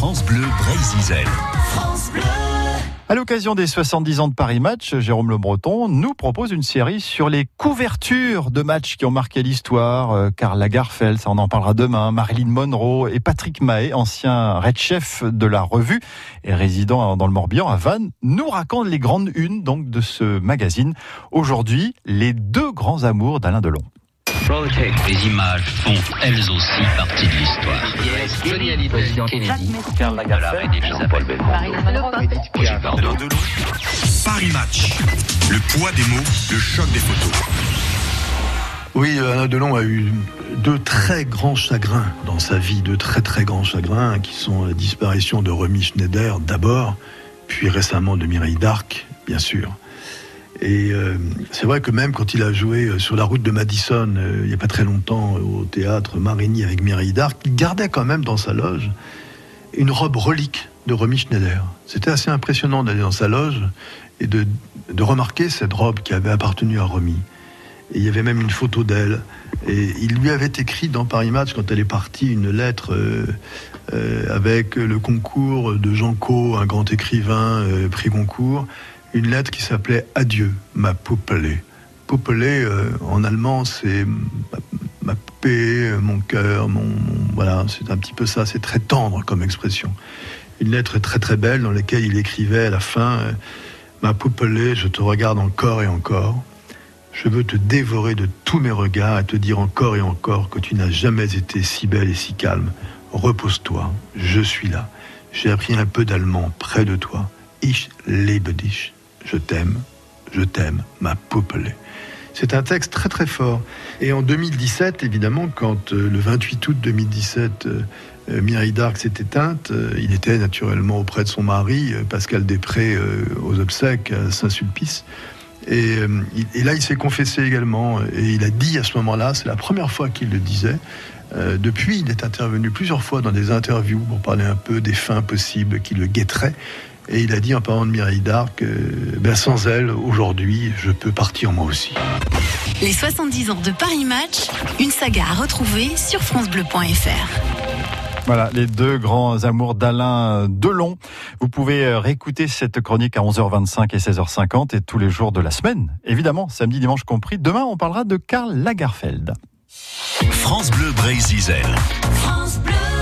France Bleu Brésil. À l'occasion des 70 ans de Paris Match, Jérôme Le Breton nous propose une série sur les couvertures de matchs qui ont marqué l'histoire. Euh, Karl Lagerfeld, ça on en parlera demain, Marilyn Monroe et Patrick Mahé, ancien red chef de la revue et résident dans le Morbihan à Vannes, nous raconte les grandes unes donc de ce magazine. Aujourd'hui, les deux grands amours d'Alain Delon. Les images font elles aussi partie de l'histoire. Johnny Hallyday, Kennedy, Karl Lagerfeld, Jean-Paul Paris Match. Le poids des mots, le choc des photos. Oui, Alain Delon a eu deux très grands chagrins dans sa vie, deux très très grands chagrins qui sont la disparition de Remy Schneider d'abord, puis récemment de Mireille Darc, bien sûr. Et euh, c'est vrai que même quand il a joué euh, sur la route de Madison, euh, il n'y a pas très longtemps, au théâtre Marigny avec Mireille Darc, il gardait quand même dans sa loge une robe relique de Romy Schneider. C'était assez impressionnant d'aller dans sa loge et de, de, remarquer cette robe qui avait appartenu à Romy. Et il y avait même une photo d'elle. Et il lui avait écrit dans Paris Match, quand elle est partie, une lettre avec le concours de Jean Co, un grand écrivain, euh, prix concours une lettre qui s'appelait Adieu, ma poupée. Poupée, euh, en allemand, c'est ma, poupée, mon cœur, mon, Voilà, c'est un petit peu ça, c'est très tendre comme expression. Une lettre très très belle dans laquelle il écrivait à la fin euh, Ma poupée, je te regarde encore et encore. Je veux te dévorer de tous mes regards et te dire encore et encore que tu n'as jamais été si belle et si calme. Repose-toi, je suis là. J'ai appris un peu d'allemand près de toi. Ich liebe dich je t'aime, je t'aime, ma poupée. C'est un texte très très fort. Et en 2017, évidemment, quand euh, le 28 août 2017, euh, euh, Mireille Darc s'est éteinte, euh, il était naturellement auprès de son mari, Pascal Després, aux obsèques à Saint-Sulpice. Et, et, là, il s'est confessé également. Et il a dit à ce moment-là, c'est la première fois qu'il le disait, depuis, il est intervenu plusieurs fois dans des interviews pour parler un peu des fins possibles qui le guetteraient. Et il a dit en parlant de Mireille Darc, euh, ben sans elle, aujourd'hui, je peux partir moi aussi. Les 70 ans de Paris Match, une saga à retrouver sur FranceBleu.fr. Voilà, les deux grands amours d'Alain Delon. Vous pouvez réécouter cette chronique à 11h25 et 16h50 et tous les jours de la semaine, évidemment, samedi, dimanche compris. Demain, on parlera de Karl Lagerfeld. France Bleu Brésil. France Bleu.